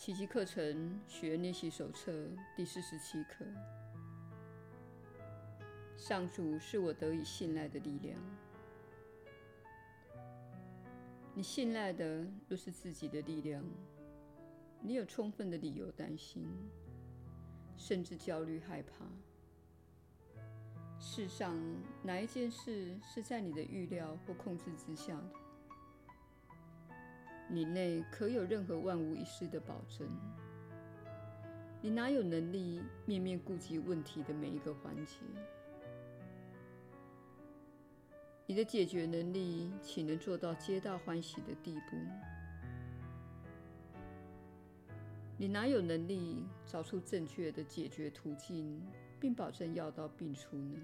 奇迹课程学练习手册第四十七课。上主是我得以信赖的力量。你信赖的若是自己的力量，你有充分的理由担心，甚至焦虑害怕。世上哪一件事是在你的预料或控制之下的？你内可有任何万无一失的保证？你哪有能力面面顾及问题的每一个环节？你的解决能力岂能做到皆大欢喜的地步？你哪有能力找出正确的解决途径，并保证药到病除呢？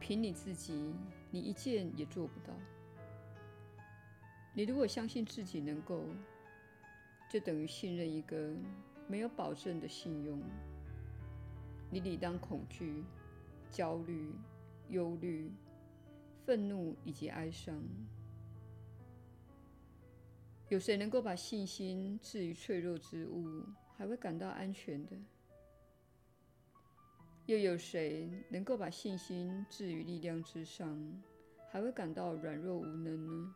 凭你自己，你一件也做不到。你如果相信自己能够，就等于信任一个没有保证的信用。你理当恐惧、焦虑、忧虑、愤怒以及哀伤。有谁能够把信心置于脆弱之物，还会感到安全的？又有谁能够把信心置于力量之上，还会感到软弱无能呢？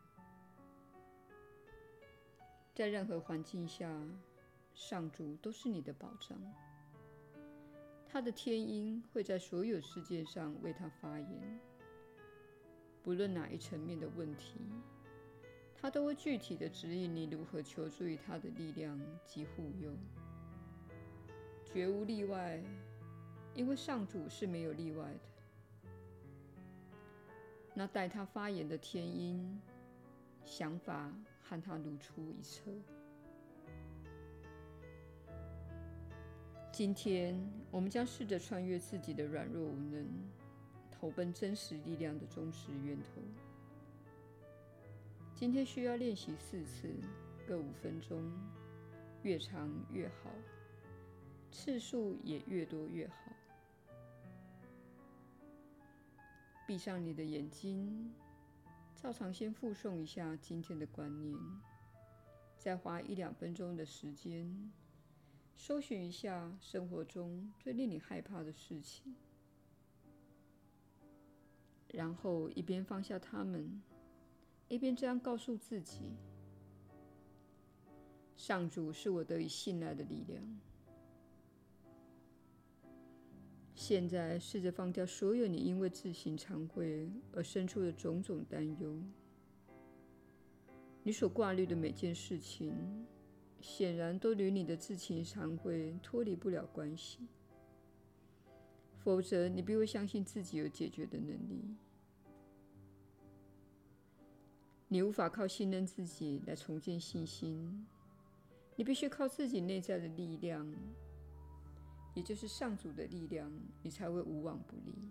在任何环境下，上主都是你的保障。他的天音会在所有事件上为他发言，不论哪一层面的问题，他都会具体地指引你如何求助于他的力量及护佑，绝无例外，因为上主是没有例外的。那代他发言的天音，想法。和他如出一辙。今天，我们将试着穿越自己的软弱无能，投奔真实力量的忠实源头。今天需要练习四次，各五分钟，越长越好，次数也越多越好。闭上你的眼睛。照常先复诵一下今天的观念，再花一两分钟的时间，搜寻一下生活中最令你害怕的事情，然后一边放下它们，一边这样告诉自己：上主是我得以信赖的力量。现在试着放掉所有你因为自行惭愧而生出的种种担忧。你所挂虑的每件事情，显然都与你的自行惭愧脱离不了关系。否则，你必会相信自己有解决的能力。你无法靠信任自己来重建信心，你必须靠自己内在的力量。也就是上主的力量，你才会无往不利。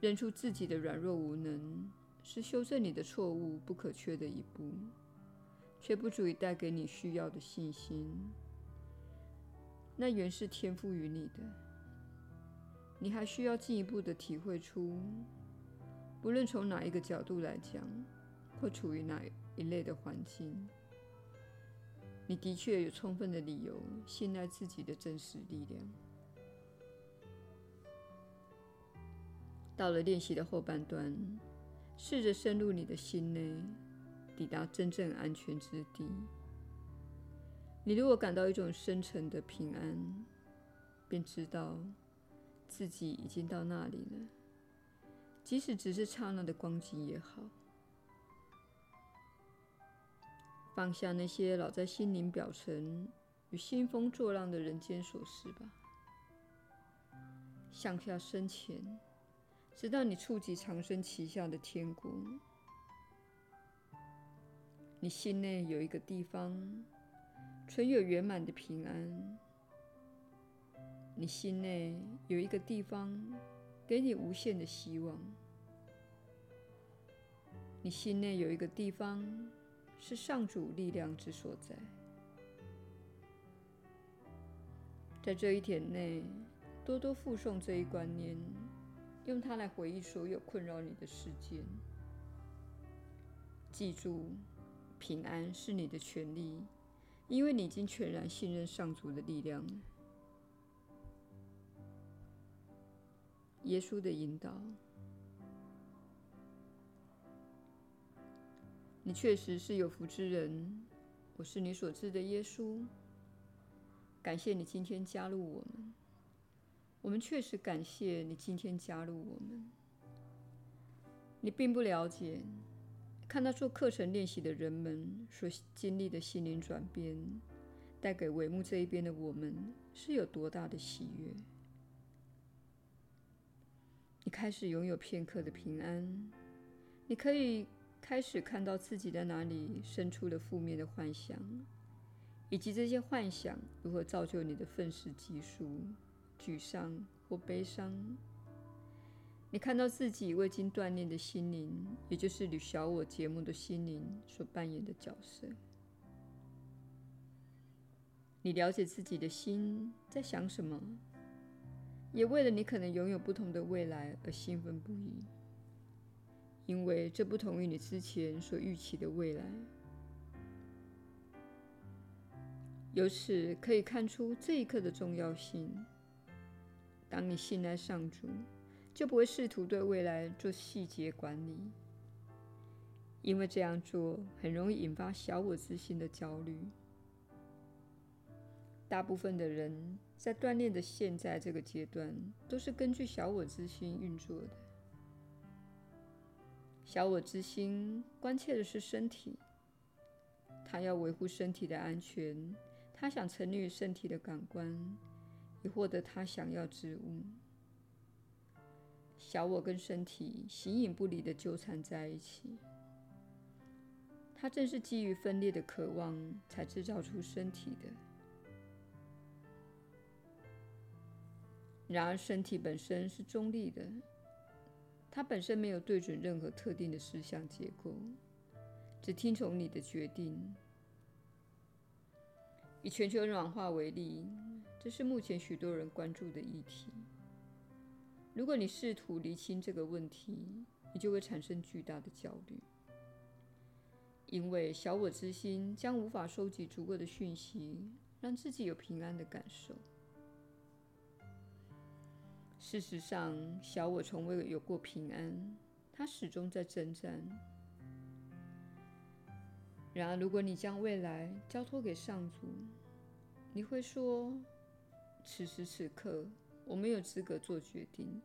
认出自己的软弱无能，是修正你的错误不可缺的一步，却不足以带给你需要的信心。那原是天赋予你的。你还需要进一步的体会出，不论从哪一个角度来讲，或处于哪一类的环境。你的确有充分的理由信赖自己的真实力量。到了练习的后半段，试着深入你的心内，抵达真正安全之地。你如果感到一种深沉的平安，便知道自己已经到那里了，即使只是刹那的光景也好。放下那些老在心灵表层与兴风作浪的人间琐事吧，向下深潜，直到你触及长生旗下的天国。你心内有一个地方，存有圆满的平安。你心内有一个地方，给你无限的希望。你心内有一个地方。是上主力量之所在。在这一天内，多多复诵这一观念，用它来回忆所有困扰你的事件。记住，平安是你的权利，因为你已经全然信任上主的力量。耶稣的引导，你确实是有福之人。我是你所知的耶稣。感谢你今天加入我们。我们确实感谢你今天加入我们。你并不了解，看到做课程练习的人们所经历的心灵转变，带给帷幕这一边的我们是有多大的喜悦。你开始拥有片刻的平安，你可以开始看到自己在哪里生出了负面的幻想，以及这些幻想如何造就你的愤世嫉俗、沮丧或悲伤。你看到自己未经锻炼的心灵，也就是你小我节目的心灵所扮演的角色。你了解自己的心在想什么，也为了你可能拥有不同的未来而兴奋不已，因为这不同于你之前所预期的未来。由此可以看出这一刻的重要性。当你信赖上主，就不会试图对未来做细节管理，因为这样做很容易引发小我之心的焦虑。大部分的人在锻炼的现在这个阶段，都是根据小我之心运作的。小我之心关切的是身体，他要维护身体的安全，他想沉溺于身体的感官，以获得他想要之物。小我跟身体形影不离地纠缠在一起，它正是基于分裂的渴望才制造出身体的。然而，身体本身是中立的，它本身没有对准任何特定的思想结构，只听从你的决定。以全球暖化为例，这是目前许多人关注的议题。如果你试图厘清这个问题，你就会产生巨大的焦虑，因为小我之心将无法收集足够的讯息，让自己有平安的感受。事实上，小我从未有过平安，它始终在征战。然而，如果你将未来交托给上主，你会说：“此时此刻。”我没有资格做决定，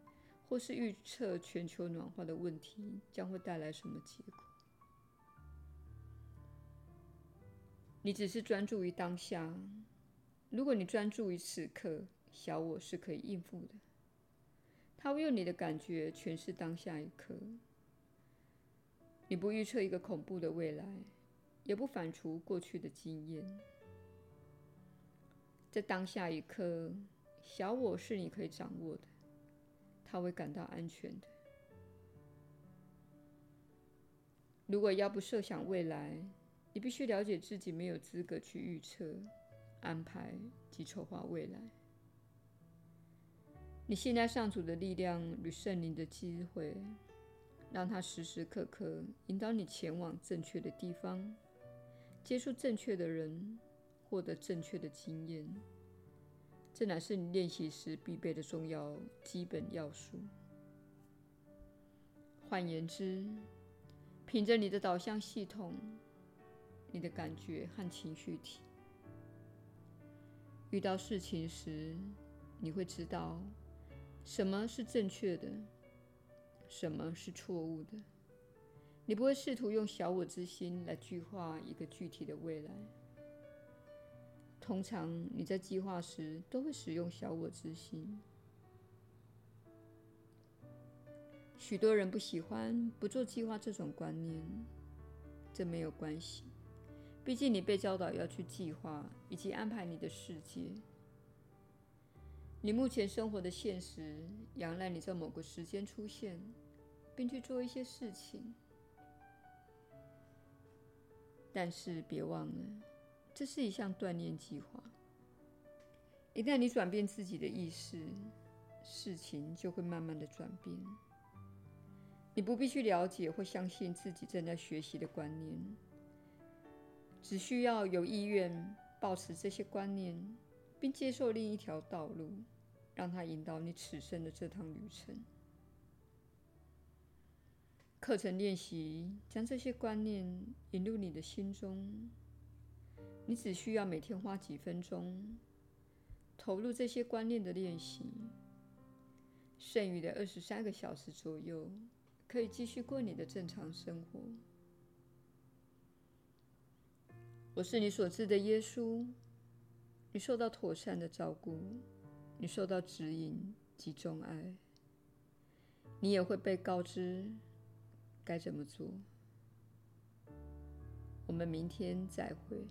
或是预测全球暖化的问题将会带来什么结果。你只是专注于当下。如果你专注于此刻，小我是可以应付的。它会用你的感觉诠释当下一刻。你不预测一个恐怖的未来，也不反刍过去的经验。在当下一刻。小我是你可以掌握的，他会感到安全的。如果要不设想未来，你必须了解自己没有资格去预测、安排及筹划未来。你信赖上主的力量与圣灵的机会，让他时时刻刻引导你前往正确的地方，接触正确的人，获得正确的经验。这乃是你练习时必备的重要基本要素。换言之，凭着你的导向系统、你的感觉和情绪体，遇到事情时，你会知道什么是正确的，什么是错误的。你不会试图用小我之心来具化一个具体的未来。通常你在计划时都会使用小我之心。许多人不喜欢不做计划这种观念，这没有关系，毕竟你被教导要去计划以及安排你的世界。你目前生活的现实仰赖你在某个时间出现，并去做一些事情，但是别忘了。这是一项锻炼计划。一旦你转变自己的意识，事情就会慢慢的转变。你不必去了解或相信自己正在学习的观念，只需要有意愿保持这些观念，并接受另一条道路，让它引导你此生的这趟旅程。课程练习将这些观念引入你的心中。你只需要每天花几分钟投入这些观念的练习，剩余的二十三个小时左右，可以继续过你的正常生活。我是你所知的耶稣，你受到妥善的照顾，你受到指引及钟爱，你也会被告知该怎么做。我们明天再会。